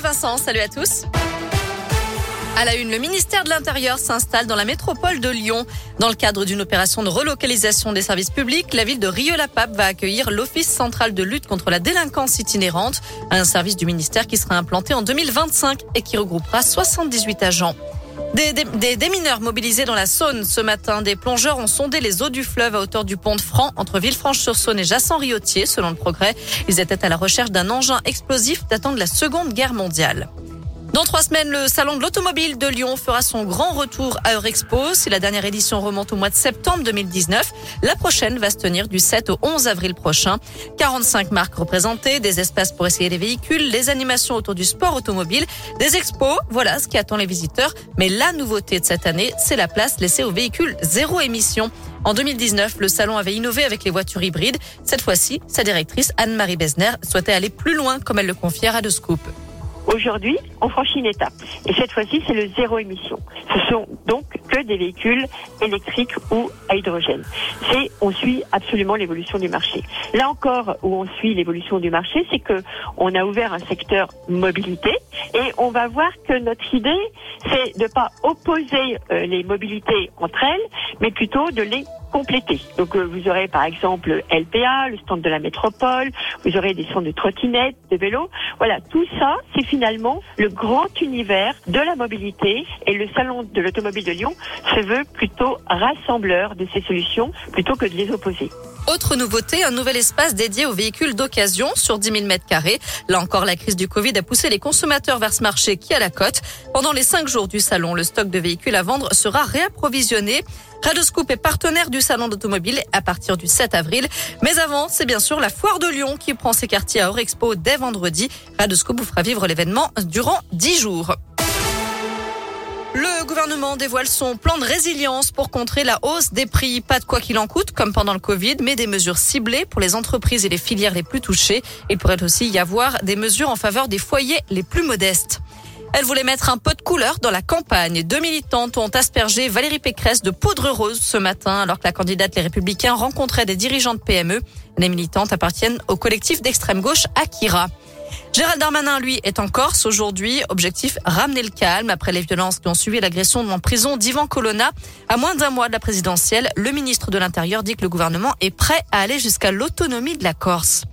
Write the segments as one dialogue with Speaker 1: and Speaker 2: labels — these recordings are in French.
Speaker 1: Vincent, salut à tous. À la une, le ministère de l'Intérieur s'installe dans la métropole de Lyon. Dans le cadre d'une opération de relocalisation des services publics, la ville de Rieux-la-Pape va accueillir l'Office central de lutte contre la délinquance itinérante, un service du ministère qui sera implanté en 2025 et qui regroupera 78 agents. Des, des, mineurs mobilisés dans la Saône ce matin. Des plongeurs ont sondé les eaux du fleuve à hauteur du pont de Franc entre Villefranche-sur-Saône et Jassan-Riotier, selon le progrès. Ils étaient à la recherche d'un engin explosif datant de la Seconde Guerre mondiale. Dans trois semaines, le salon de l'automobile de Lyon fera son grand retour à Eurexpo. Si la dernière édition remonte au mois de septembre 2019, la prochaine va se tenir du 7 au 11 avril prochain. 45 marques représentées, des espaces pour essayer les véhicules, des animations autour du sport automobile, des expos. Voilà ce qui attend les visiteurs. Mais la nouveauté de cette année, c'est la place laissée aux véhicules zéro émission. En 2019, le salon avait innové avec les voitures hybrides. Cette fois-ci, sa directrice Anne-Marie Besner souhaitait aller plus loin, comme elle le confiait à De Scoop.
Speaker 2: Aujourd'hui, on franchit une étape. Et cette fois-ci, c'est le zéro émission. Ce sont donc que des véhicules électriques ou à hydrogène. C'est, on suit absolument l'évolution du marché. Là encore, où on suit l'évolution du marché, c'est que on a ouvert un secteur mobilité et on va voir que notre idée, c'est de pas opposer euh, les mobilités entre elles, mais plutôt de les compléter. Donc euh, vous aurez par exemple LPA, le stand de la métropole, vous aurez des stands de trottinettes, de vélos. Voilà, tout ça, c'est finalement le grand univers de la mobilité et le salon de l'automobile de Lyon se veut plutôt rassembleur de ces solutions plutôt que de les opposer.
Speaker 1: Autre nouveauté, un nouvel espace dédié aux véhicules d'occasion sur 10 000 mètres carrés. Là encore, la crise du Covid a poussé les consommateurs vers ce marché qui a la cote. Pendant les cinq jours du salon, le stock de véhicules à vendre sera réapprovisionné. Radoscoop est partenaire du salon d'automobile à partir du 7 avril. Mais avant, c'est bien sûr la foire de Lyon qui prend ses quartiers à Eurexpo dès vendredi. Radoscoop vous fera vivre l'événement durant 10 jours. Le gouvernement dévoile son plan de résilience pour contrer la hausse des prix. Pas de quoi qu'il en coûte, comme pendant le Covid, mais des mesures ciblées pour les entreprises et les filières les plus touchées. Il pourrait aussi y avoir des mesures en faveur des foyers les plus modestes. Elle voulait mettre un peu de couleur dans la campagne. Deux militantes ont aspergé Valérie Pécresse de poudre rose ce matin alors que la candidate Les Républicains rencontrait des dirigeants de PME. Les militantes appartiennent au collectif d'extrême gauche Akira. Gérald Darmanin, lui, est en Corse aujourd'hui. Objectif, ramener le calme après les violences qui ont suivi l'agression en prison d'Ivan Colonna. À moins d'un mois de la présidentielle, le ministre de l'Intérieur dit que le gouvernement est prêt à aller jusqu'à l'autonomie de la Corse.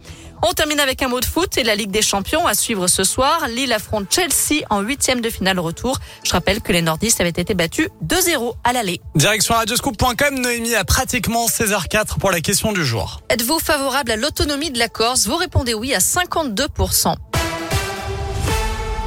Speaker 1: On termine avec un mot de foot et la Ligue des Champions à suivre ce soir. Lille affronte Chelsea en huitième de finale retour. Je rappelle que les nordistes avaient été battus 2-0 à l'aller.
Speaker 3: Direction radioscoop.com, Noémie a pratiquement 16h04 pour la question du jour.
Speaker 1: Êtes-vous favorable à l'autonomie de la Corse? Vous répondez oui à 52%.